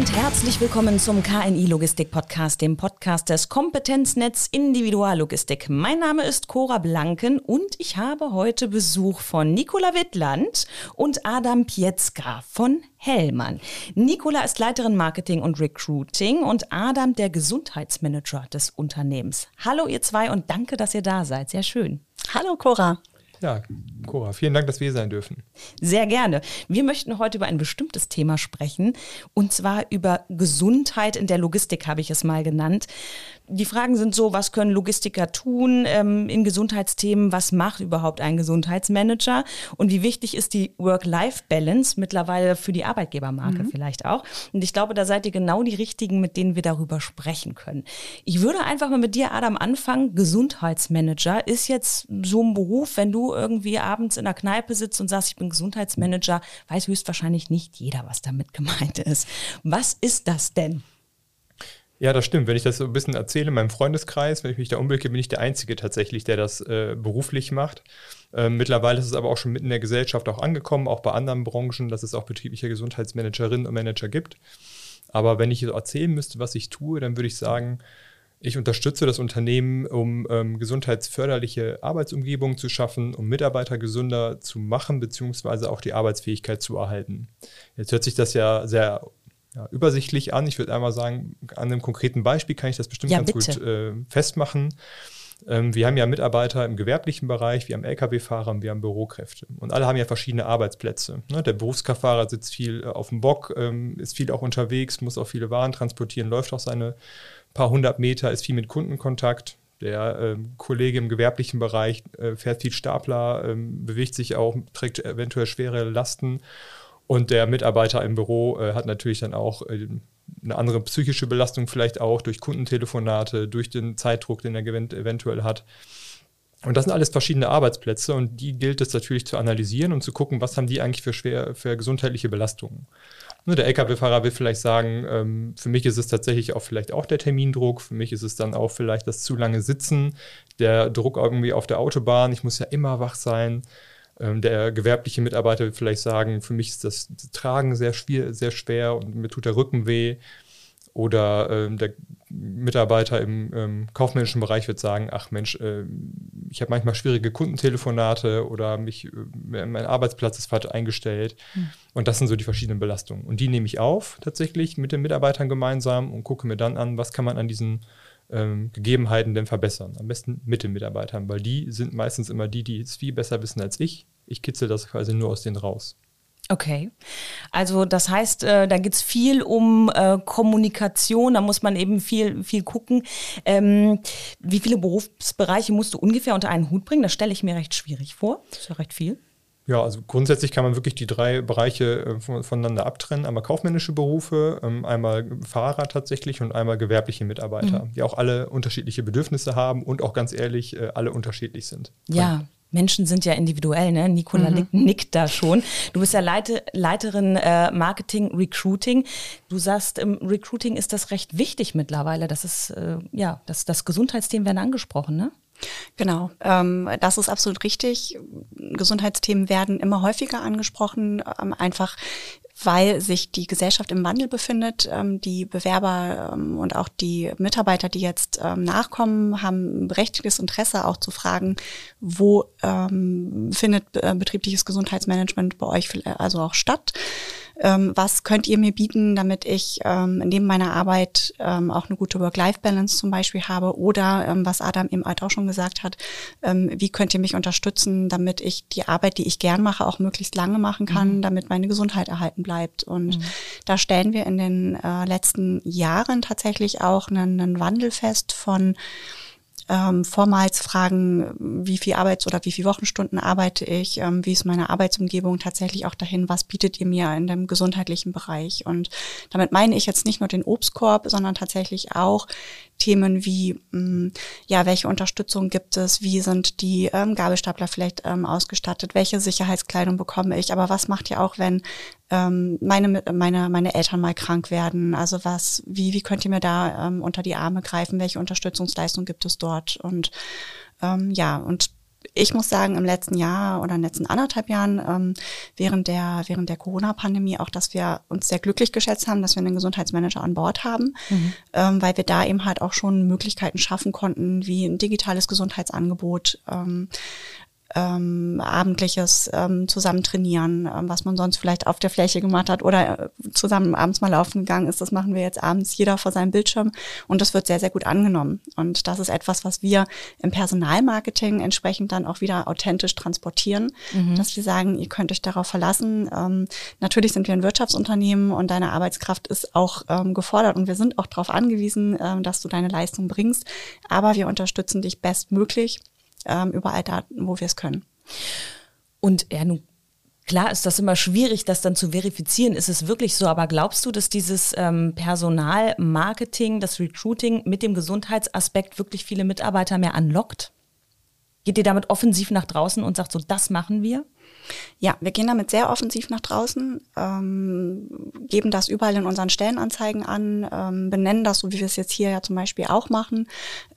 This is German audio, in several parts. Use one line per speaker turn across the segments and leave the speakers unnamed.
und herzlich willkommen zum KNI Logistik Podcast, dem Podcast des Kompetenznetz Individuallogistik. Mein Name ist Cora Blanken und ich habe heute Besuch von Nicola Wittland und Adam Pietzka von Hellmann. Nicola ist Leiterin Marketing und Recruiting und Adam der Gesundheitsmanager des Unternehmens. Hallo ihr zwei und danke, dass ihr da seid. Sehr schön.
Hallo Cora.
Ja, Cora, vielen Dank, dass wir hier sein dürfen.
Sehr gerne. Wir möchten heute über ein bestimmtes Thema sprechen und zwar über Gesundheit in der Logistik, habe ich es mal genannt. Die Fragen sind so, was können Logistiker tun ähm, in Gesundheitsthemen? Was macht überhaupt ein Gesundheitsmanager? Und wie wichtig ist die Work-Life-Balance mittlerweile für die Arbeitgebermarke mhm. vielleicht auch? Und ich glaube, da seid ihr genau die Richtigen, mit denen wir darüber sprechen können. Ich würde einfach mal mit dir, Adam, anfangen. Gesundheitsmanager ist jetzt so ein Beruf, wenn du irgendwie abends in der Kneipe sitzt und sagst, ich bin Gesundheitsmanager, weiß höchstwahrscheinlich nicht jeder, was damit gemeint ist. Was ist das denn?
Ja, das stimmt. Wenn ich das so ein bisschen erzähle in meinem Freundeskreis, wenn ich mich da umblicke, bin ich der Einzige tatsächlich, der das äh, beruflich macht. Ähm, mittlerweile ist es aber auch schon mitten in der Gesellschaft auch angekommen, auch bei anderen Branchen, dass es auch betriebliche Gesundheitsmanagerinnen und Manager gibt. Aber wenn ich erzählen müsste, was ich tue, dann würde ich sagen, ich unterstütze das Unternehmen, um ähm, gesundheitsförderliche Arbeitsumgebungen zu schaffen, um Mitarbeiter gesünder zu machen, beziehungsweise auch die Arbeitsfähigkeit zu erhalten. Jetzt hört sich das ja sehr ja, übersichtlich an. Ich würde einmal sagen, an einem konkreten Beispiel kann ich das bestimmt ja, ganz bitte. gut äh, festmachen. Ähm, wir haben ja Mitarbeiter im gewerblichen Bereich, wir haben Lkw-Fahrer wir haben Bürokräfte. Und alle haben ja verschiedene Arbeitsplätze. Ne? Der Berufskraftfahrer sitzt viel äh, auf dem Bock, ähm, ist viel auch unterwegs, muss auch viele Waren transportieren, läuft auch seine paar hundert Meter, ist viel mit Kundenkontakt. Der ähm, Kollege im gewerblichen Bereich äh, fährt viel Stapler, ähm, bewegt sich auch, trägt eventuell schwere Lasten. Und der Mitarbeiter im Büro äh, hat natürlich dann auch äh, eine andere psychische Belastung, vielleicht auch durch Kundentelefonate, durch den Zeitdruck, den er eventuell hat. Und das sind alles verschiedene Arbeitsplätze und die gilt es natürlich zu analysieren und zu gucken, was haben die eigentlich für schwer, für gesundheitliche Belastungen. Ne, der Lkw-Fahrer will vielleicht sagen, ähm, für mich ist es tatsächlich auch vielleicht auch der Termindruck, für mich ist es dann auch vielleicht das zu lange Sitzen, der Druck irgendwie auf der Autobahn, ich muss ja immer wach sein. Ähm, der gewerbliche Mitarbeiter will vielleicht sagen, für mich ist das Tragen sehr schwer, sehr schwer und mir tut der Rücken weh. Oder ähm, der Mitarbeiter im ähm, kaufmännischen Bereich wird sagen, ach Mensch, äh, ich habe manchmal schwierige Kundentelefonate oder mich, äh, mein Arbeitsplatz ist falsch eingestellt. Mhm. Und das sind so die verschiedenen Belastungen. Und die nehme ich auf tatsächlich mit den Mitarbeitern gemeinsam und gucke mir dann an, was kann man an diesen ähm, Gegebenheiten denn verbessern. Am besten mit den Mitarbeitern, weil die sind meistens immer die, die es viel besser wissen als ich. Ich kitzel das quasi nur aus denen raus.
Okay. Also das heißt, äh, da geht es viel um äh, Kommunikation, da muss man eben viel, viel gucken. Ähm, wie viele Berufsbereiche musst du ungefähr unter einen Hut bringen? Das stelle ich mir recht schwierig vor. Das ist ja recht viel.
Ja, also grundsätzlich kann man wirklich die drei Bereiche äh, voneinander abtrennen. Einmal kaufmännische Berufe, ähm, einmal Fahrer tatsächlich und einmal gewerbliche Mitarbeiter, mhm. die auch alle unterschiedliche Bedürfnisse haben und auch ganz ehrlich äh, alle unterschiedlich sind.
Ja, Menschen sind ja individuell, ne? Nicola mhm. nickt da schon. Du bist ja Leite, Leiterin äh, Marketing Recruiting. Du sagst, im Recruiting ist das recht wichtig mittlerweile. Das ist, äh, ja, das, das Gesundheitsthemen werden angesprochen, ne?
Genau, ähm, das ist absolut richtig. Gesundheitsthemen werden immer häufiger angesprochen, ähm, einfach weil sich die Gesellschaft im Wandel befindet. Ähm, die Bewerber ähm, und auch die Mitarbeiter, die jetzt ähm, nachkommen, haben ein berechtigtes Interesse auch zu fragen, wo ähm, findet äh, betriebliches Gesundheitsmanagement bei euch also auch statt ähm, was könnt ihr mir bieten, damit ich ähm, neben meiner Arbeit ähm, auch eine gute Work-Life-Balance zum Beispiel habe oder ähm, was Adam eben halt auch schon gesagt hat, ähm, wie könnt ihr mich unterstützen, damit ich die Arbeit, die ich gern mache, auch möglichst lange machen kann, mhm. damit meine Gesundheit erhalten bleibt. Und mhm. da stellen wir in den äh, letzten Jahren tatsächlich auch einen, einen Wandel fest von ähm, vormals fragen, wie viel Arbeits- oder wie viel Wochenstunden arbeite ich, ähm, wie ist meine Arbeitsumgebung tatsächlich auch dahin, was bietet ihr mir in dem gesundheitlichen Bereich. Und damit meine ich jetzt nicht nur den Obstkorb, sondern tatsächlich auch Themen wie, mh, mm, ja, welche Unterstützung gibt es, wie sind die ähm, Gabelstapler vielleicht ähm, ausgestattet, welche Sicherheitskleidung bekomme ich, aber was macht ihr auch, wenn ähm, meine, meine, meine Eltern mal krank werden, also was, wie, wie könnt ihr mir da ähm, unter die Arme greifen, welche Unterstützungsleistung gibt es dort und ähm, ja, und ich muss sagen, im letzten Jahr oder in den letzten anderthalb Jahren ähm, während der, während der Corona-Pandemie auch, dass wir uns sehr glücklich geschätzt haben, dass wir einen Gesundheitsmanager an Bord haben, mhm. ähm, weil wir da eben halt auch schon Möglichkeiten schaffen konnten, wie ein digitales Gesundheitsangebot, ähm, ähm, abendliches ähm, zusammen trainieren, ähm, was man sonst vielleicht auf der Fläche gemacht hat oder äh, zusammen abends mal laufen gegangen ist. Das machen wir jetzt abends jeder vor seinem Bildschirm und das wird sehr, sehr gut angenommen. Und das ist etwas, was wir im Personalmarketing entsprechend dann auch wieder authentisch transportieren, mhm. dass wir sagen, ihr könnt euch darauf verlassen. Ähm, natürlich sind wir ein Wirtschaftsunternehmen und deine Arbeitskraft ist auch ähm, gefordert und wir sind auch darauf angewiesen, ähm, dass du deine Leistung bringst. Aber wir unterstützen dich bestmöglich ähm, überall da, wo wir es können.
Und ja, nun Klar ist das immer schwierig, das dann zu verifizieren. Ist es wirklich so? Aber glaubst du, dass dieses ähm, Personalmarketing, das Recruiting mit dem Gesundheitsaspekt wirklich viele Mitarbeiter mehr anlockt? Geht ihr damit offensiv nach draußen und sagt so, das machen wir?
Ja, wir gehen damit sehr offensiv nach draußen, ähm, geben das überall in unseren Stellenanzeigen an, ähm, benennen das, so wie wir es jetzt hier ja zum Beispiel auch machen.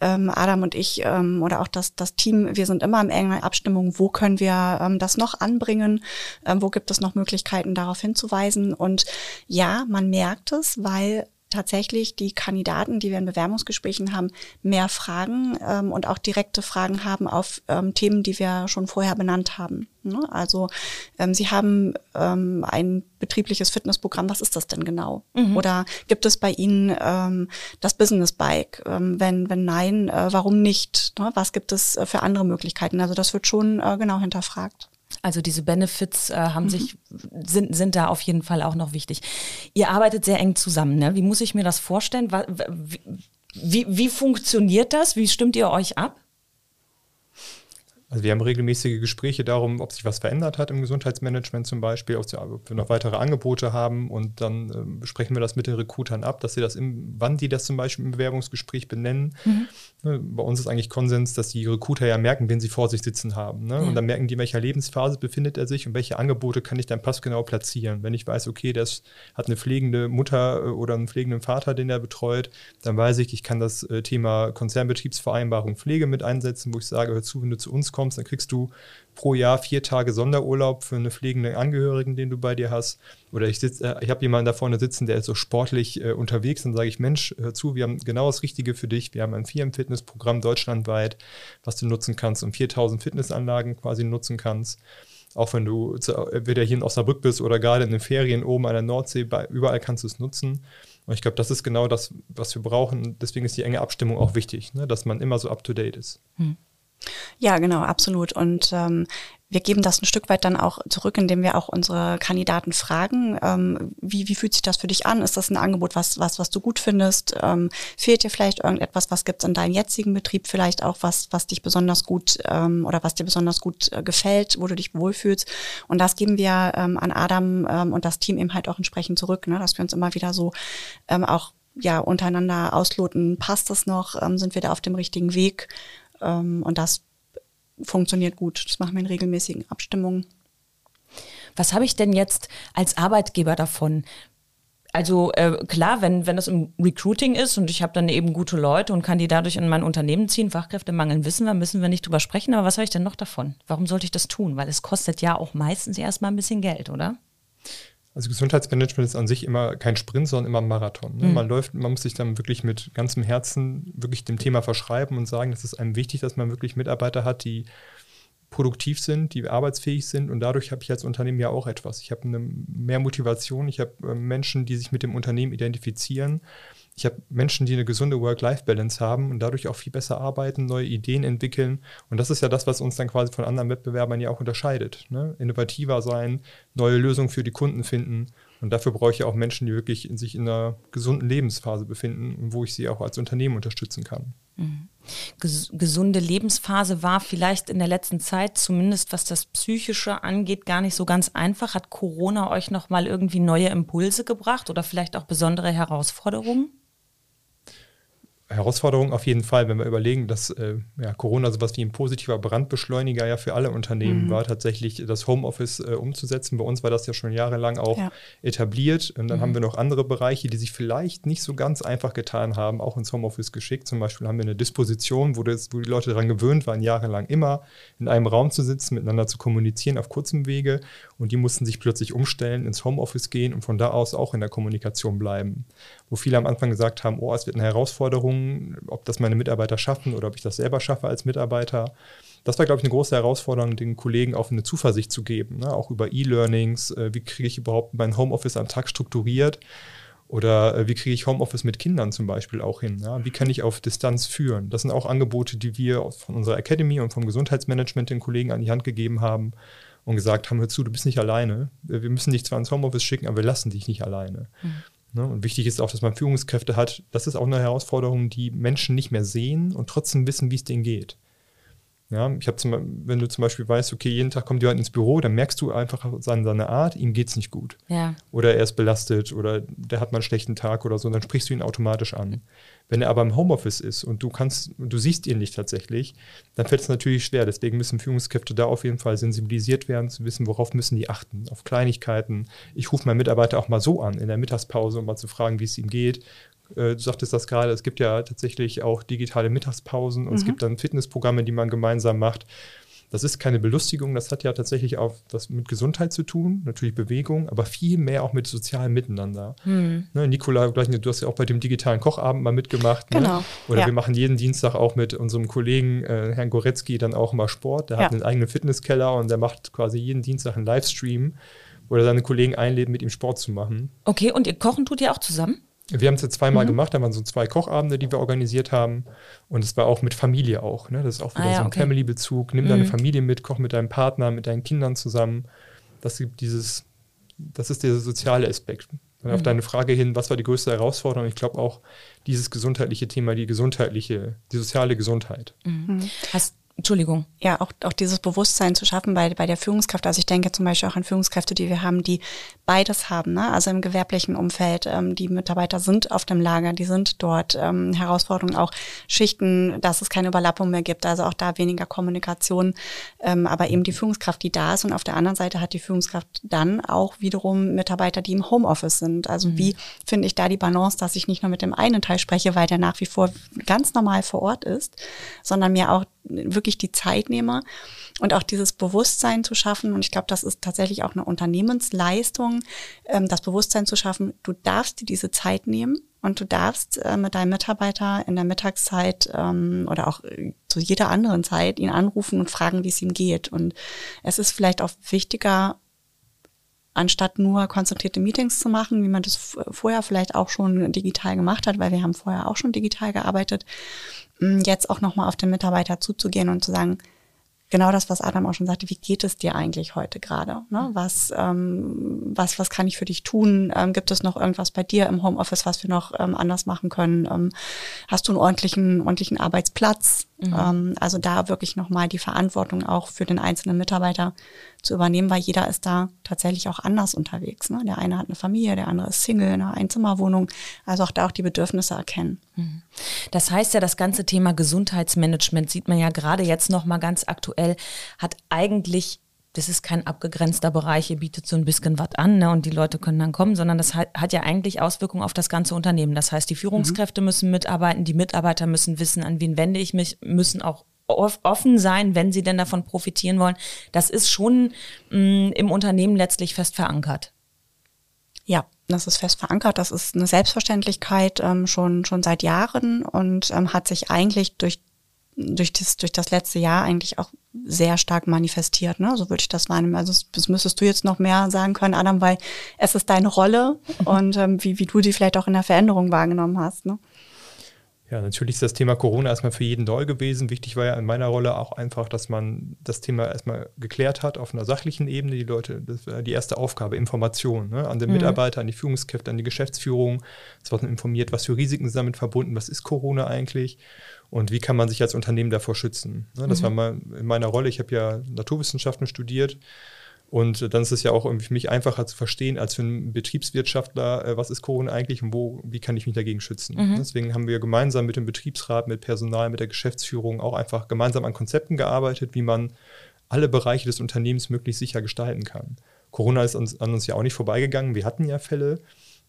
Ähm, Adam und ich ähm, oder auch das, das Team, wir sind immer in enger Abstimmung, wo können wir ähm, das noch anbringen, ähm, wo gibt es noch Möglichkeiten, darauf hinzuweisen. Und ja, man merkt es, weil tatsächlich die Kandidaten, die wir in Bewerbungsgesprächen haben, mehr Fragen ähm, und auch direkte Fragen haben auf ähm, Themen, die wir schon vorher benannt haben. Ne? Also ähm, sie haben ähm, ein betriebliches Fitnessprogramm, was ist das denn genau? Mhm. Oder gibt es bei Ihnen ähm, das Business Bike? Ähm, wenn, wenn nein, äh, warum nicht? Ne? Was gibt es äh, für andere Möglichkeiten? Also das wird schon äh, genau hinterfragt.
Also diese Benefits äh, haben mhm. sich, sind, sind da auf jeden Fall auch noch wichtig. Ihr arbeitet sehr eng zusammen, ne? Wie muss ich mir das vorstellen? Wie, wie, wie funktioniert das? Wie stimmt ihr euch ab?
Also wir haben regelmäßige Gespräche darum, ob sich was verändert hat im Gesundheitsmanagement zum Beispiel, ob wir noch weitere Angebote haben und dann äh, besprechen wir das mit den Recruitern ab, dass sie das im, wann die das zum Beispiel im Bewerbungsgespräch benennen. Mhm. Ne, bei uns ist eigentlich Konsens, dass die Recruiter ja merken, wen sie vor sich sitzen haben. Ne? Mhm. Und dann merken die, in welcher Lebensphase befindet er sich und welche Angebote kann ich dann passgenau platzieren. Wenn ich weiß, okay, der hat eine pflegende Mutter äh, oder einen pflegenden Vater, den er betreut, dann weiß ich, ich kann das äh, Thema Konzernbetriebsvereinbarung Pflege mit einsetzen, wo ich sage, hör zu, wenn du zu uns kommst, kommst, dann kriegst du pro Jahr vier Tage Sonderurlaub für eine pflegende Angehörigen, den du bei dir hast. Oder ich äh, ich habe jemanden da vorne sitzen, der ist so sportlich äh, unterwegs, dann sage ich, Mensch, hör zu, wir haben genau das Richtige für dich. Wir haben ein Firmenfitnessprogramm deutschlandweit, was du nutzen kannst und 4000 Fitnessanlagen quasi nutzen kannst. Auch wenn du entweder hier in Osnabrück bist oder gerade in den Ferien oben an der Nordsee, überall kannst du es nutzen. Und ich glaube, das ist genau das, was wir brauchen. Deswegen ist die enge Abstimmung auch wichtig, ne? dass man immer so up to date ist. Hm.
Ja, genau, absolut. Und ähm, wir geben das ein Stück weit dann auch zurück, indem wir auch unsere Kandidaten fragen, ähm, wie, wie fühlt sich das für dich an? Ist das ein Angebot, was, was, was du gut findest? Ähm, fehlt dir vielleicht irgendetwas? Was gibt es in deinem jetzigen Betrieb vielleicht auch, was, was dich besonders gut ähm, oder was dir besonders gut äh, gefällt, wo du dich wohlfühlst? Und das geben wir ähm, an Adam ähm, und das Team eben halt auch entsprechend zurück, ne? dass wir uns immer wieder so ähm, auch ja untereinander ausloten, passt das noch, ähm, sind wir da auf dem richtigen Weg ähm, und das funktioniert gut. Das machen wir in regelmäßigen Abstimmungen.
Was habe ich denn jetzt als Arbeitgeber davon? Also äh, klar, wenn, wenn das im Recruiting ist und ich habe dann eben gute Leute und kann die dadurch in mein Unternehmen ziehen, Fachkräftemangel wissen wir, müssen wir nicht drüber sprechen, aber was habe ich denn noch davon? Warum sollte ich das tun? Weil es kostet ja auch meistens erstmal ein bisschen Geld, oder?
Also Gesundheitsmanagement ist an sich immer kein Sprint, sondern immer ein Marathon. Ne? Mhm. Man läuft, man muss sich dann wirklich mit ganzem Herzen wirklich dem Thema verschreiben und sagen, es ist einem wichtig, dass man wirklich Mitarbeiter hat, die produktiv sind, die arbeitsfähig sind und dadurch habe ich als Unternehmen ja auch etwas. Ich habe eine mehr Motivation, ich habe äh, Menschen, die sich mit dem Unternehmen identifizieren ich habe Menschen, die eine gesunde Work-Life-Balance haben und dadurch auch viel besser arbeiten, neue Ideen entwickeln. Und das ist ja das, was uns dann quasi von anderen Wettbewerbern ja auch unterscheidet. Ne? Innovativer sein, neue Lösungen für die Kunden finden. Und dafür brauche ich ja auch Menschen, die wirklich in sich in einer gesunden Lebensphase befinden wo ich sie auch als Unternehmen unterstützen kann.
Mhm. gesunde Lebensphase war vielleicht in der letzten Zeit, zumindest was das Psychische angeht, gar nicht so ganz einfach. Hat Corona euch nochmal irgendwie neue Impulse gebracht oder vielleicht auch besondere Herausforderungen?
Herausforderung auf jeden Fall, wenn wir überlegen, dass äh, ja, Corona sowas wie ein positiver Brandbeschleuniger ja für alle Unternehmen mhm. war, tatsächlich das Homeoffice äh, umzusetzen. Bei uns war das ja schon jahrelang auch ja. etabliert. Und dann mhm. haben wir noch andere Bereiche, die sich vielleicht nicht so ganz einfach getan haben, auch ins Homeoffice geschickt. Zum Beispiel haben wir eine Disposition, wo, das, wo die Leute daran gewöhnt waren, jahrelang immer in einem Raum zu sitzen, miteinander zu kommunizieren auf kurzem Wege. Und die mussten sich plötzlich umstellen, ins Homeoffice gehen und von da aus auch in der Kommunikation bleiben. Wo viele am Anfang gesagt haben, oh, es wird eine Herausforderung, ob das meine Mitarbeiter schaffen oder ob ich das selber schaffe als Mitarbeiter. Das war, glaube ich, eine große Herausforderung, den Kollegen auch eine Zuversicht zu geben, ne? auch über E-Learnings. Äh, wie kriege ich überhaupt mein Homeoffice am Tag strukturiert? Oder äh, wie kriege ich Homeoffice mit Kindern zum Beispiel auch hin? Ja? Wie kann ich auf Distanz führen? Das sind auch Angebote, die wir von unserer Academy und vom Gesundheitsmanagement den Kollegen an die Hand gegeben haben und gesagt haben, hör zu, du bist nicht alleine. Wir müssen dich zwar ins Homeoffice schicken, aber wir lassen dich nicht alleine. Mhm. Ne? Und wichtig ist auch, dass man Führungskräfte hat. Das ist auch eine Herausforderung, die Menschen nicht mehr sehen und trotzdem wissen, wie es denen geht. Ja, ich habe wenn du zum Beispiel weißt, okay, jeden Tag kommt jemand ins Büro, dann merkst du einfach an seiner Art, ihm geht es nicht gut.
Ja.
Oder er ist belastet oder der hat mal einen schlechten Tag oder so, dann sprichst du ihn automatisch an. Wenn er aber im Homeoffice ist und du kannst, du siehst ihn nicht tatsächlich, dann fällt es natürlich schwer. Deswegen müssen Führungskräfte da auf jeden Fall sensibilisiert werden, zu wissen, worauf müssen die achten. Auf Kleinigkeiten. Ich rufe meinen Mitarbeiter auch mal so an in der Mittagspause, um mal zu fragen, wie es ihm geht. Äh, du sagtest das gerade, es gibt ja tatsächlich auch digitale Mittagspausen und mhm. es gibt dann Fitnessprogramme, die man gemeinsam macht. Das ist keine Belustigung, das hat ja tatsächlich auch was mit Gesundheit zu tun, natürlich Bewegung, aber viel mehr auch mit sozialem Miteinander. Hm. Ne, Nicola, du hast ja auch bei dem digitalen Kochabend mal mitgemacht.
Ne? Genau.
Ne? Oder ja. wir machen jeden Dienstag auch mit unserem Kollegen äh, Herrn Goretzky dann auch mal Sport. Der ja. hat einen eigenen Fitnesskeller und der macht quasi jeden Dienstag einen Livestream, wo er seine Kollegen einlädt, mit ihm Sport zu machen.
Okay, und ihr kochen tut ihr auch zusammen?
Wir haben es jetzt zweimal mhm. gemacht, da waren so zwei Kochabende, die wir organisiert haben. Und es war auch mit Familie auch. Ne? Das ist auch wieder ah, ja, so ein okay. Family-Bezug. Nimm mhm. deine Familie mit, koch mit deinem Partner, mit deinen Kindern zusammen. Das gibt dieses, das ist der soziale Aspekt. Mhm. Auf deine Frage hin, was war die größte Herausforderung? Ich glaube auch dieses gesundheitliche Thema, die gesundheitliche, die soziale Gesundheit.
Mhm. Hast Entschuldigung.
Ja, auch, auch dieses Bewusstsein zu schaffen bei, bei der Führungskraft. Also ich denke zum Beispiel auch an Führungskräfte, die wir haben, die beides haben. Ne? Also im gewerblichen Umfeld, ähm, die Mitarbeiter sind auf dem Lager, die sind dort. Ähm, Herausforderungen auch Schichten, dass es keine Überlappung mehr gibt. Also auch da weniger Kommunikation. Ähm, aber eben die Führungskraft, die da ist. Und auf der anderen Seite hat die Führungskraft dann auch wiederum Mitarbeiter, die im Homeoffice sind. Also mhm. wie finde ich da die Balance, dass ich nicht nur mit dem einen Teil spreche, weil der nach wie vor ganz normal vor Ort ist, sondern mir auch wirklich die Zeit nehme und auch dieses Bewusstsein zu schaffen. Und ich glaube, das ist tatsächlich auch eine Unternehmensleistung, ähm, das Bewusstsein zu schaffen, du darfst dir diese Zeit nehmen und du darfst äh, mit deinem Mitarbeiter in der Mittagszeit ähm, oder auch äh, zu jeder anderen Zeit ihn anrufen und fragen, wie es ihm geht. Und es ist vielleicht auch wichtiger, anstatt nur konzentrierte Meetings zu machen, wie man das vorher vielleicht auch schon digital gemacht hat, weil wir haben vorher auch schon digital gearbeitet, jetzt auch nochmal auf den Mitarbeiter zuzugehen und zu sagen, genau das, was Adam auch schon sagte, wie geht es dir eigentlich heute gerade? Ne? Was, ähm, was, was kann ich für dich tun? Ähm, gibt es noch irgendwas bei dir im Homeoffice, was wir noch ähm, anders machen können? Ähm, hast du einen ordentlichen, ordentlichen Arbeitsplatz? Mhm. Ähm, also da wirklich nochmal die Verantwortung auch für den einzelnen Mitarbeiter zu übernehmen, weil jeder ist da tatsächlich auch anders unterwegs. Ne? Der eine hat eine Familie, der andere ist Single, eine Einzimmerwohnung. Also auch da auch die Bedürfnisse erkennen. Mhm.
Das heißt ja, das ganze Thema Gesundheitsmanagement sieht man ja gerade jetzt nochmal ganz aktuell, hat eigentlich das ist kein abgegrenzter Bereich, ihr bietet so ein bisschen was an ne, und die Leute können dann kommen, sondern das hat, hat ja eigentlich Auswirkungen auf das ganze Unternehmen. Das heißt, die Führungskräfte mhm. müssen mitarbeiten, die Mitarbeiter müssen wissen, an wen wende ich mich, müssen auch offen sein, wenn sie denn davon profitieren wollen. Das ist schon mh, mm, im Unternehmen letztlich fest verankert.
Ja, das ist fest verankert. Das ist eine Selbstverständlichkeit ähm, schon, schon seit Jahren und ähm, hat sich eigentlich durch, durch, das, durch das letzte Jahr eigentlich auch sehr stark manifestiert. Ne? So würde ich das wahrnehmen. Also das müsstest du jetzt noch mehr sagen können, Adam, weil es ist deine Rolle und ähm, wie, wie du die vielleicht auch in der Veränderung wahrgenommen hast. Ne?
Ja, natürlich ist das Thema Corona erstmal für jeden neu gewesen. Wichtig war ja in meiner Rolle auch einfach, dass man das Thema erstmal geklärt hat auf einer sachlichen Ebene. Die Leute, das war die erste Aufgabe, Information ne? an den mhm. Mitarbeiter, an die Führungskräfte, an die Geschäftsführung. Es wird informiert, was für Risiken sind damit verbunden, was ist Corona eigentlich und wie kann man sich als Unternehmen davor schützen. Ne? Das mhm. war mal in meiner Rolle. Ich habe ja Naturwissenschaften studiert Und dann ist es ja auch irgendwie für mich einfacher zu verstehen, als für einen Betriebswirtschaftler, äh, was ist Corona eigentlich und wo, wie kann ich mich dagegen schützen. Mhm. Deswegen haben wir gemeinsam mit dem Betriebsrat, mit Personal, mit der Geschäftsführung auch einfach gemeinsam an Konzepten gearbeitet, wie man alle Bereiche des Unternehmens möglichst sicher gestalten kann. Corona ist uns, an uns ja auch nicht vorbeigegangen. Wir hatten ja Fälle,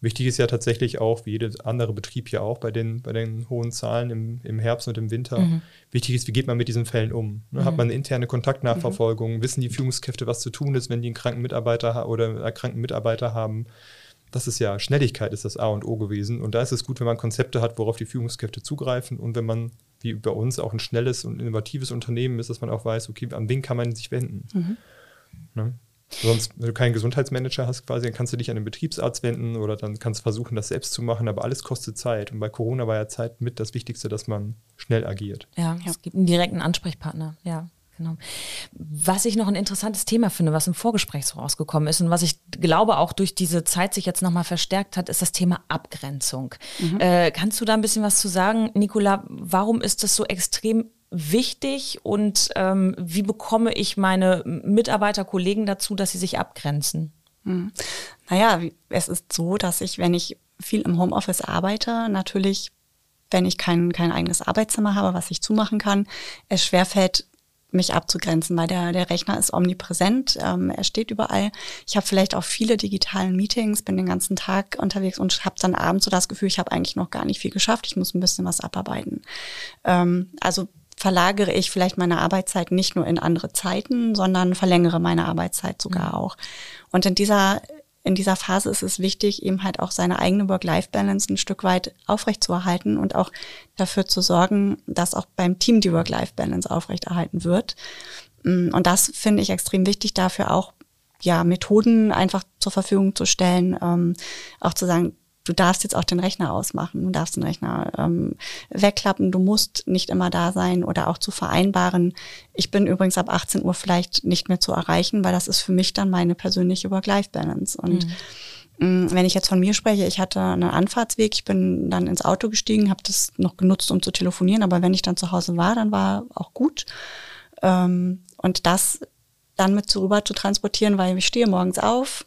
Wichtig ist ja tatsächlich auch, wie jeder andere Betrieb ja auch bei den, bei den hohen Zahlen im, im Herbst und im Winter, mhm. wichtig ist, wie geht man mit diesen Fällen um? Ne? Mhm. Hat man eine interne Kontaktnachverfolgung? Mhm. Wissen die Führungskräfte, was zu tun ist, wenn die einen kranken Mitarbeiter oder erkrankten Mitarbeiter haben? Das ist ja, Schnelligkeit ist das A und O gewesen. Und da ist es gut, wenn man Konzepte hat, worauf die Führungskräfte zugreifen und wenn man, wie bei uns, auch ein schnelles und innovatives Unternehmen ist, dass man auch weiß, okay, an wen kann man sich wenden? Mhm. Ne? Sonst, wenn du keinen Gesundheitsmanager hast, quasi, dann kannst du dich an den Betriebsarzt wenden oder dann kannst du versuchen, das selbst zu machen, aber alles kostet Zeit. Und bei Corona war ja Zeit mit das Wichtigste, dass man schnell agiert.
Ja, ja. es gibt einen direkten Ansprechpartner, ja. Genau. Was ich noch ein interessantes Thema finde, was im Vorgespräch so rausgekommen ist und was ich glaube auch durch diese Zeit sich jetzt nochmal verstärkt hat, ist das Thema Abgrenzung. Mhm. Äh, kannst du da ein bisschen was zu sagen, Nicola? Warum ist das so extrem wichtig und ähm, wie bekomme ich meine Mitarbeiter, Kollegen dazu, dass sie sich abgrenzen?
Hm. Naja, es ist so, dass ich, wenn ich viel im Homeoffice arbeite, natürlich, wenn ich kein, kein eigenes Arbeitszimmer habe, was ich zumachen kann, es schwerfällt, mich abzugrenzen, weil der, der Rechner ist omnipräsent, ähm, er steht überall. Ich habe vielleicht auch viele digitalen Meetings, bin den ganzen Tag unterwegs und habe dann abends so das Gefühl, ich habe eigentlich noch gar nicht viel geschafft, ich muss ein bisschen was abarbeiten. Ähm, also verlagere ich vielleicht meine Arbeitszeit nicht nur in andere Zeiten, sondern verlängere meine Arbeitszeit sogar mhm. auch. Und in dieser in dieser Phase ist es wichtig, eben halt auch seine eigene Work-Life-Balance ein Stück weit aufrechtzuerhalten und auch dafür zu sorgen, dass auch beim Team die Work-Life-Balance aufrechterhalten wird. Mm, und das finde ich extrem wichtig, dafür auch ja Methoden einfach zur Verfügung zu stellen, ähm, auch zu sagen, du darfst jetzt auch den Rechner ausmachen, du darfst den Rechner ähm, wegklappen, du musst nicht immer da sein oder auch zu vereinbaren. Ich bin übrigens ab 18 Uhr vielleicht nicht mehr zu erreichen, weil das ist für mich dann meine persönliche Work-Life-Balance. Und mhm. wenn ich jetzt von mir spreche, ich hatte einen Anfahrtsweg, ich bin dann ins Auto gestiegen, habe das noch genutzt, um zu telefonieren, aber wenn ich dann zu Hause war, dann war auch gut. Ähm, und das dann mit so rüber zu transportieren, weil ich stehe morgens auf,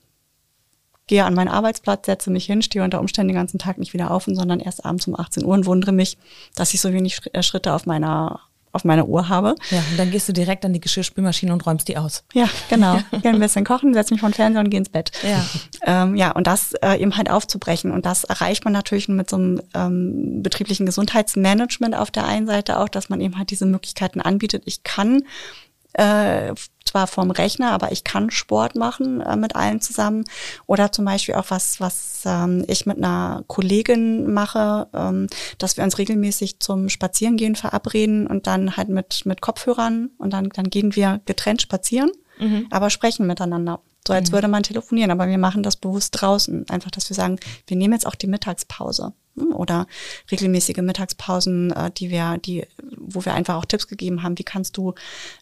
gehe an meinen Arbeitsplatz, setze mich hin, stehe unter Umständen den ganzen Tag nicht wieder auf, sondern erst abends um 18 Uhr und wundere mich, dass ich so wenig äh, Schritte auf meiner auf meiner Uhr habe.
Ja, und dann gehst du direkt an die Geschirrspülmaschine und räumst die aus.
Ja, genau. Gehe ein bisschen kochen, setze mich vor den Fernseher und gehe ins Bett. Ja, ähm, ja und das äh, eben halt aufzubrechen. Und das erreicht man natürlich mit so einem ähm, betrieblichen Gesundheitsmanagement auf der einen Seite auch, dass man eben halt diese Möglichkeiten anbietet. Ich kann äh, zwar vom Rechner, aber ich kann Sport machen äh, mit allen zusammen. Oder zum Beispiel auch was, was ähm, ich mit einer Kollegin mache, ähm, dass wir uns regelmäßig zum Spazierengehen verabreden und dann halt mit, mit Kopfhörern und dann, dann gehen wir getrennt spazieren, mhm. aber sprechen miteinander. So als mhm. würde man telefonieren, aber wir machen das bewusst draußen. Einfach, dass wir sagen, wir nehmen jetzt auch die Mittagspause oder regelmäßige Mittagspausen, äh, die wir, die, wo wir einfach auch Tipps gegeben haben, wie kannst du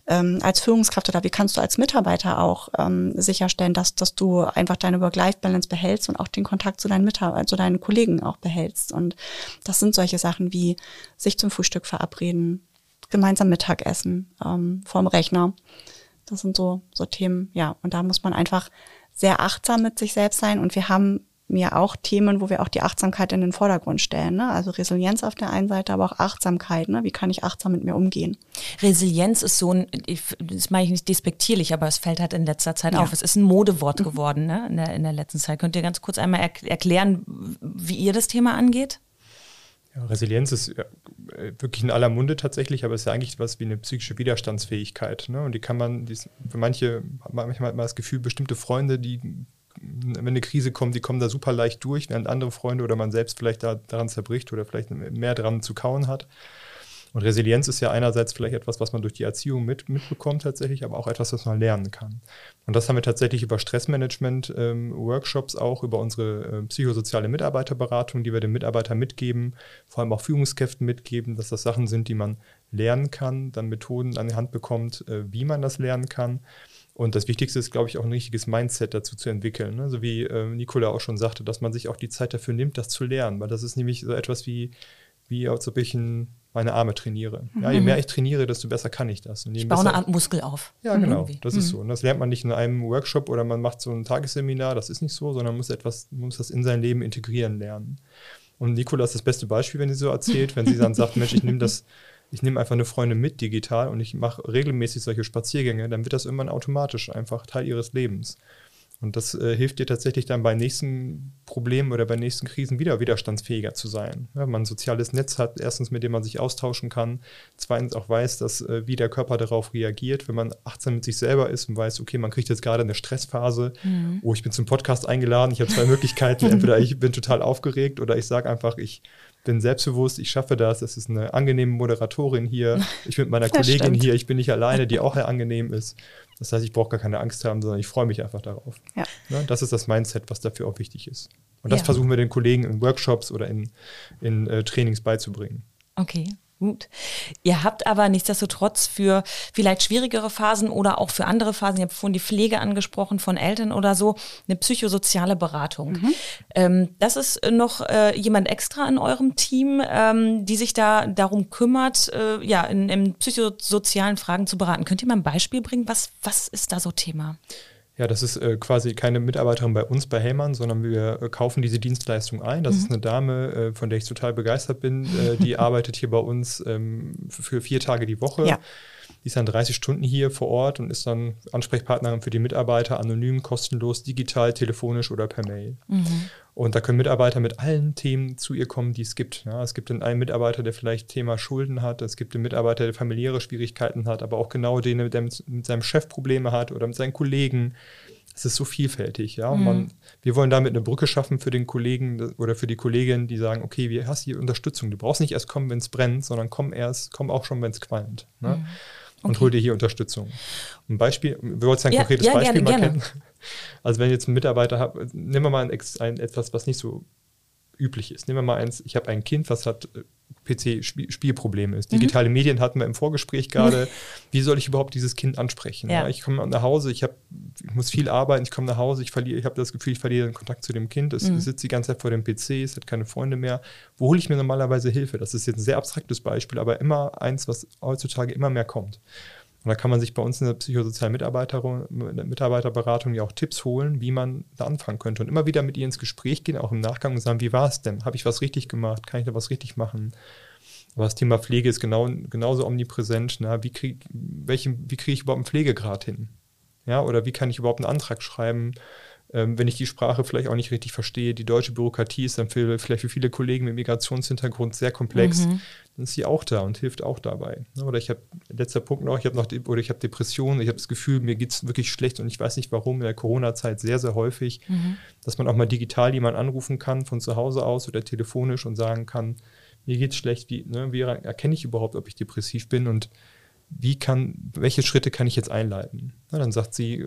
ähm, als Führungskraft oder wie kannst du als Mitarbeiter auch ähm, sicherstellen, dass, dass du einfach deine Work-Life-Balance behältst und auch den Kontakt zu deinen Mitarbeitern, zu deinen Kollegen auch behältst. Und das sind solche Sachen wie sich zum Frühstück verabreden, gemeinsam Mittagessen ähm, vorm Rechner. Das sind so, so Themen, ja. Und da muss man einfach sehr achtsam mit sich selbst sein. Und wir haben mir auch Themen, wo wir auch die Achtsamkeit in den Vordergrund stellen. Ne? Also Resilienz auf der einen Seite, aber auch Achtsamkeit. Ne? Wie kann ich achtsam mit mir umgehen?
Resilienz ist so ein, das meine ich nicht despektierlich, aber es fällt halt in letzter Zeit ja. auf. Es ist ein Modewort mhm. geworden ne? in, der, in der letzten Zeit. Könnt ihr ganz kurz einmal er erklären, wie ihr das Thema angeht?
Ja, Resilienz ist ja, wirklich in aller Munde tatsächlich, aber es ist ja eigentlich was wie eine psychische Widerstandsfähigkeit. Ne? Und die kann man, die für manche, manchmal hat man das Gefühl, bestimmte Freunde, die, wenn eine Krise kommt, die kommen da super leicht durch, während andere Freunde oder man selbst vielleicht da, daran zerbricht oder vielleicht mehr dran zu kauen hat. Und Resilienz ist ja einerseits vielleicht etwas, was man durch die Erziehung mit, mitbekommt tatsächlich, aber auch etwas, was man lernen kann. Und das haben wir tatsächlich über Stressmanagement-Workshops ähm, auch, über unsere äh, psychosoziale Mitarbeiterberatung, die wir den Mitarbeitern mitgeben, vor allem auch Führungskräften mitgeben, dass das Sachen sind, die man lernen kann, dann Methoden an die Hand bekommt, äh, wie man das lernen kann. Und das Wichtigste ist, glaube ich, auch ein richtiges Mindset dazu zu entwickeln. Ne? So wie äh, Nicola auch schon sagte, dass man sich auch die Zeit dafür nimmt, das zu lernen. Weil das ist nämlich so etwas wie, wie als ob ich ein meine Arme trainiere. Ja, je mehr ich trainiere, desto besser kann ich das.
ich baue eine Art Muskel auf.
Ja, genau. Irgendwie. Das ist so. Und das lernt man nicht in einem Workshop oder man macht so ein Tagesseminar. Das ist nicht so, sondern man muss etwas, man muss das in sein Leben integrieren lernen. Und Nicola ist das beste Beispiel, wenn sie so erzählt, wenn sie dann sagt, Mensch, ich nehme das, ich nehme einfach eine Freundin mit digital und ich mache regelmäßig solche Spaziergänge, dann wird das irgendwann automatisch einfach Teil ihres Lebens. Und das äh, hilft dir tatsächlich dann bei nächsten Problemen oder bei nächsten Krisen wieder widerstandsfähiger zu sein. Ja, man ein soziales Netz hat, erstens, mit dem man sich austauschen kann, zweitens auch weiß, dass äh, wie der Körper darauf reagiert, wenn man achtsam mit sich selber ist und weiß, okay, man kriegt jetzt gerade eine Stressphase, mhm. oh, ich bin zum Podcast eingeladen, ich habe zwei Möglichkeiten, entweder ich bin total aufgeregt oder ich sage einfach, ich bin selbstbewusst, ich schaffe das, es ist eine angenehme Moderatorin hier, ich bin mit meiner Kollegin stimmt. hier, ich bin nicht alleine, die auch angenehm ist. Das heißt, ich brauche gar keine Angst haben, sondern ich freue mich einfach darauf. Ja. Ja, das ist das Mindset, was dafür auch wichtig ist. Und das ja. versuchen wir den Kollegen in Workshops oder in, in äh, Trainings beizubringen.
Okay. Gut. Ihr habt aber nichtsdestotrotz für vielleicht schwierigere Phasen oder auch für andere Phasen, ihr habt vorhin die Pflege angesprochen von Eltern oder so, eine psychosoziale Beratung. Mhm. Ähm, das ist noch äh, jemand extra in eurem Team, ähm, die sich da darum kümmert, äh, ja, in, in psychosozialen Fragen zu beraten. Könnt ihr mal ein Beispiel bringen? Was, was ist da so Thema?
Ja, das ist äh, quasi keine Mitarbeiterin bei uns bei Hellmann, sondern wir äh, kaufen diese Dienstleistung ein. Das mhm. ist eine Dame, äh, von der ich total begeistert bin. Äh, die arbeitet hier bei uns ähm, für vier Tage die Woche. Ja. Die ist dann 30 Stunden hier vor Ort und ist dann Ansprechpartnerin für die Mitarbeiter, anonym, kostenlos, digital, telefonisch oder per Mail. Mhm. Und da können Mitarbeiter mit allen Themen zu ihr kommen, die es gibt. Ja, es gibt einen Mitarbeiter, der vielleicht Thema Schulden hat, es gibt einen Mitarbeiter, der familiäre Schwierigkeiten hat, aber auch genau den, der mit, mit seinem Chef Probleme hat oder mit seinen Kollegen. Es ist so vielfältig, ja. Mhm. Man, wir wollen damit eine Brücke schaffen für den Kollegen oder für die Kollegin, die sagen, okay, wir hast hier Unterstützung. Du brauchst nicht erst kommen, wenn es brennt, sondern komm erst, komm auch schon, wenn es qualmt. Ne? Mhm und hol dir hier Unterstützung. Ein Beispiel, wir wollten ein ja, konkretes ja, Beispiel gerne, mal gerne. kennen. Also wenn jetzt ein Mitarbeiter hat, nehmen wir mal ein, ein, etwas, was nicht so üblich ist. Nehmen wir mal eins, ich habe ein Kind, was hat äh, PC-Spielprobleme ist. Mhm. Digitale Medien hatten wir im Vorgespräch gerade. Wie soll ich überhaupt dieses Kind ansprechen? Ja. Ja, ich komme nach Hause, ich, hab, ich muss viel arbeiten, ich komme nach Hause, ich verliere, ich habe das Gefühl, ich verliere den Kontakt zu dem Kind. Es mhm. sitzt die ganze Zeit vor dem PC, es hat keine Freunde mehr. Wo hole ich mir normalerweise Hilfe? Das ist jetzt ein sehr abstraktes Beispiel, aber immer eins, was heutzutage immer mehr kommt. Und da kann man sich bei uns in der psychosozialen Mitarbeiterberatung ja auch Tipps holen, wie man da anfangen könnte. Und immer wieder mit ihr ins Gespräch gehen, auch im Nachgang und sagen, wie war es denn? Habe ich was richtig gemacht? Kann ich da was richtig machen? Aber das Thema Pflege ist genau, genauso omnipräsent. Na, wie kriege krieg ich überhaupt einen Pflegegrad hin? Ja, oder wie kann ich überhaupt einen Antrag schreiben? ähm, wenn ich die Sprache vielleicht auch nicht richtig verstehe, die deutsche Bürokratie ist dann für, vielleicht für viele Kollegen mit Migrationshintergrund sehr komplex, mhm. Dann ist sie auch da und hilft auch dabei. Ne, oder ich habe, letzter Punkt noch, ich habe noch, oder ich habe Depressionen, ich habe das Gefühl, mir geht es wirklich schlecht und ich weiß nicht warum, in der Corona-Zeit sehr, sehr häufig, mhm. dass man auch mal digital jemanden anrufen kann von zu Hause aus oder telefonisch und sagen kann, mir geht es schlecht, wie, ne, wie erkenne ich überhaupt, ob ich depressiv bin und wie kann, welche Schritte kann ich jetzt einleiten? Na, dann sagt sie,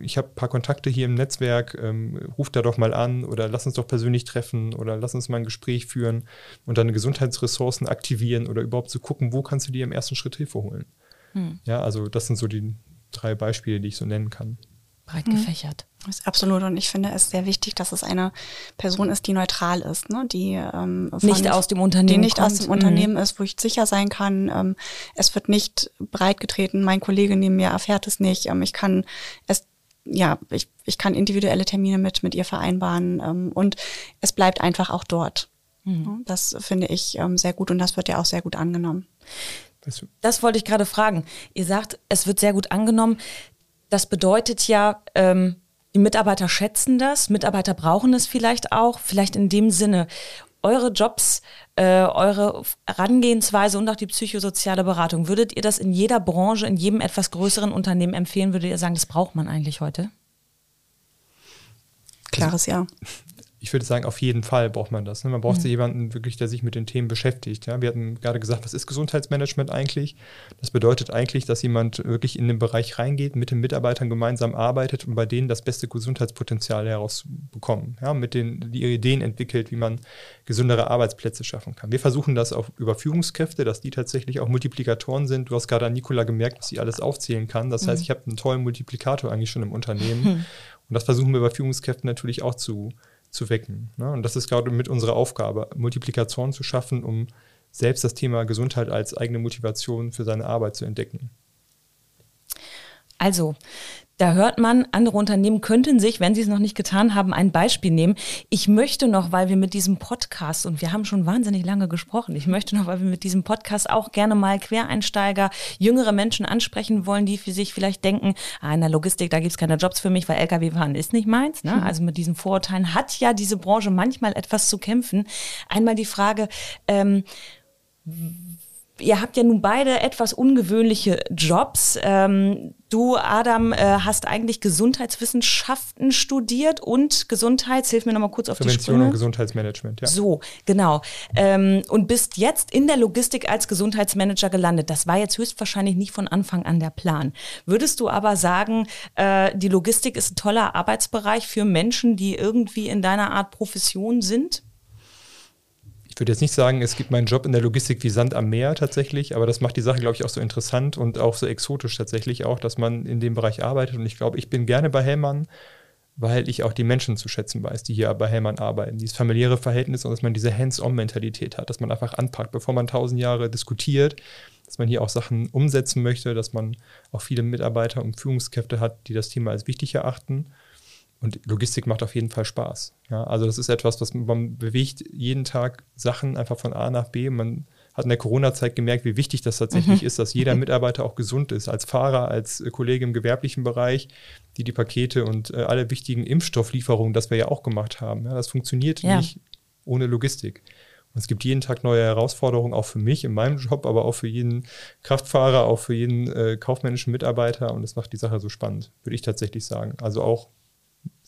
ich habe ein paar Kontakte hier im Netzwerk, ähm, ruf da doch mal an oder lass uns doch persönlich treffen oder lass uns mal ein Gespräch führen und dann Gesundheitsressourcen aktivieren oder überhaupt zu so gucken, wo kannst du dir im ersten Schritt Hilfe holen? Hm. Ja, also das sind so die drei Beispiele, die ich so nennen kann
breit mhm. gefächert.
Das ist absolut. Und ich finde es sehr wichtig, dass es eine Person ist, die neutral ist, ne? die ähm,
von, nicht aus dem Unternehmen die
nicht kommt. aus dem Unternehmen mhm. ist, wo ich sicher sein kann. Ähm, es wird nicht breit getreten. Mein Kollege neben mir erfährt es nicht. Ähm, ich kann es ja, ich, ich kann individuelle Termine mit, mit ihr vereinbaren ähm, und es bleibt einfach auch dort. Mhm. Das finde ich ähm, sehr gut und das wird ja auch sehr gut angenommen.
Das wollte ich gerade fragen. Ihr sagt, es wird sehr gut angenommen. Das bedeutet ja, ähm, die Mitarbeiter schätzen das, Mitarbeiter brauchen es vielleicht auch, vielleicht in dem Sinne. Eure Jobs, äh, eure Herangehensweise und auch die psychosoziale Beratung, würdet ihr das in jeder Branche, in jedem etwas größeren Unternehmen empfehlen? Würdet ihr sagen, das braucht man eigentlich heute?
Klares Ja
ich würde sagen, auf jeden Fall braucht man das. Ne? Man braucht mhm. jemanden wirklich, der sich mit den Themen beschäftigt. Ja? Wir hatten gerade gesagt, was ist Gesundheitsmanagement eigentlich? Das bedeutet eigentlich, dass jemand wirklich in den Bereich reingeht, mit den Mitarbeitern gemeinsam arbeitet und bei denen das beste Gesundheitspotenzial herausbekommen. Ja? Mit den, die ihre Ideen entwickelt, wie man gesündere Arbeitsplätze schaffen kann. Wir versuchen das auch über Führungskräfte, dass die tatsächlich auch Multiplikatoren sind. Du hast gerade an Nicola gemerkt, was sie alles aufzählen kann. Das mhm. heißt, ich habe einen tollen Multiplikator eigentlich schon im Unternehmen. Mhm. Und das versuchen wir bei Führungskräften natürlich auch zu zu wecken. Ne? Und das ist gerade mit unserer Aufgabe, Multiplikatoren zu schaffen, um selbst das Thema Gesundheit als eigene Motivation für seine Arbeit zu entdecken.
Also, da hört man, andere Unternehmen könnten sich, wenn sie es noch nicht getan haben, ein Beispiel nehmen. Ich möchte noch, weil wir mit diesem Podcast, und wir haben schon wahnsinnig lange gesprochen, ich möchte noch, weil wir mit diesem Podcast auch gerne mal Quereinsteiger, jüngere Menschen ansprechen wollen, die für sich vielleicht denken, ah, in der Logistik, da gibt's keine Jobs für mich, weil Lkw fahren ist nicht meins. Ne? Also mit diesen Vorurteilen hat ja diese Branche manchmal etwas zu kämpfen. Einmal die Frage, ähm, ihr habt ja nun beide etwas ungewöhnliche Jobs. Ähm, du, Adam, äh, hast eigentlich Gesundheitswissenschaften studiert und Gesundheits, hilf mir nochmal kurz auf
Prävention
die Sprünge.
und Gesundheitsmanagement, ja.
So, genau. Ähm, und bist jetzt in der Logistik als Gesundheitsmanager gelandet. Das war jetzt höchstwahrscheinlich nicht von Anfang an der Plan. Würdest du aber sagen, äh, die Logistik ist ein toller Arbeitsbereich für Menschen, die irgendwie in deiner Art Profession sind?
Ich würde jetzt nicht sagen, es gibt meinen Job in der Logistik wie Sand am Meer tatsächlich, aber das macht die Sache, glaube ich, auch so interessant und auch so exotisch tatsächlich auch, dass man in dem Bereich arbeitet. Und ich glaube, ich bin gerne bei Hellmann, weil ich auch die Menschen zu schätzen weiß, die hier bei Hellmann arbeiten. Dieses familiäre Verhältnis und dass man diese Hands-on-Mentalität hat, dass man einfach anpackt, bevor man tausend Jahre diskutiert, dass man hier auch Sachen umsetzen möchte, dass man auch viele Mitarbeiter und Führungskräfte hat, die das Thema als wichtig erachten. Und Logistik macht auf jeden Fall Spaß. Ja, also das ist etwas, was man bewegt jeden Tag Sachen einfach von A nach B. Man hat in der Corona-Zeit gemerkt, wie wichtig das tatsächlich mhm. ist, dass jeder Mitarbeiter auch gesund ist, als Fahrer, als Kollege im gewerblichen Bereich, die die Pakete und äh, alle wichtigen Impfstofflieferungen, das wir ja auch gemacht haben. Ja, das funktioniert ja. nicht ohne Logistik. Und es gibt jeden Tag neue Herausforderungen, auch für mich in meinem Job, aber auch für jeden Kraftfahrer, auch für jeden äh, kaufmännischen Mitarbeiter. Und das macht die Sache so spannend, würde ich tatsächlich sagen. Also auch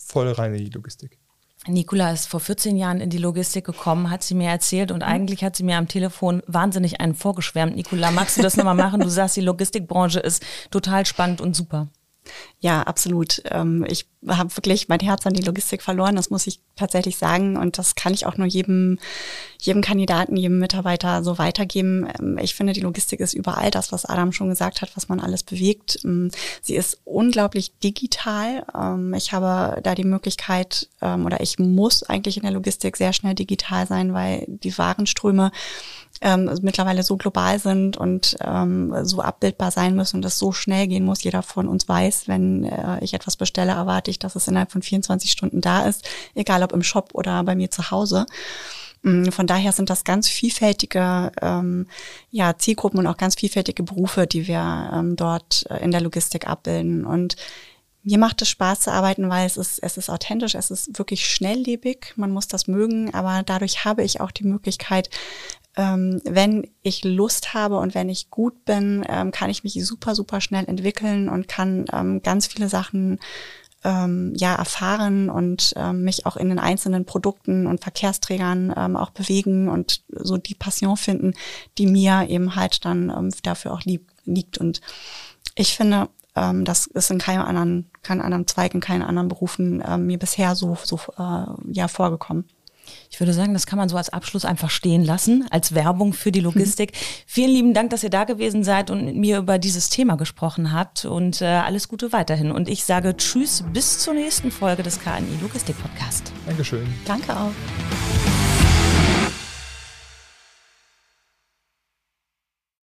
voll rein in die Logistik.
Nicola ist vor 14 Jahren in die Logistik gekommen, hat sie mir erzählt und eigentlich hat sie mir am Telefon wahnsinnig einen vorgeschwärmt. Nicola, magst du das nochmal machen? Du sagst, die Logistikbranche ist total spannend und super.
Ja, absolut. Ähm, ich habe wirklich mein Herz an die Logistik verloren, das muss ich tatsächlich sagen. Und das kann ich auch nur jedem, jedem Kandidaten, jedem Mitarbeiter so weitergeben. Ähm, ich finde, die Logistik ist überall das, was Adam schon gesagt hat, was man alles bewegt. Ähm, sie ist unglaublich digital. Ich habe da die Möglichkeit, oder ich muss eigentlich in der Logistik sehr schnell digital sein, weil die Warenströme ähm, mittlerweile so global sind und ähm, so abbildbar sein müssen und das so schnell gehen muss. Jeder von uns weiß, wenn äh, ich etwas bestelle, erwarte ich, dass es innerhalb von 24 Stunden da ist, egal ob im Shop oder bei mir zu Hause. Mm, von daher sind das ganz vielfältige ähm, ja, Zielgruppen und auch ganz vielfältige Berufe, die wir ähm, dort äh, in der Logistik abbilden. Und mir macht es Spaß zu arbeiten, weil es ist, es ist authentisch, es ist wirklich schnelllebig, man muss das mögen, aber dadurch habe ich auch die Möglichkeit, ähm, wenn ich Lust habe und wenn ich gut bin, ähm, kann ich mich super, super schnell entwickeln und kann ähm, ganz viele Sachen ja erfahren und mich auch in den einzelnen Produkten und Verkehrsträgern auch bewegen und so die Passion finden, die mir eben halt dann dafür auch liegt. Und ich finde, das ist in keinem anderen, keinem anderen Zweig, in keinen anderen Berufen mir bisher so, so äh, ja vorgekommen.
Ich würde sagen, das kann man so als Abschluss einfach stehen lassen, als Werbung für die Logistik. Mhm. Vielen lieben Dank, dass ihr da gewesen seid und mit mir über dieses Thema gesprochen habt und äh, alles Gute weiterhin. Und ich sage Tschüss bis zur nächsten Folge des KNI Logistik Podcast.
Dankeschön.
Danke auch.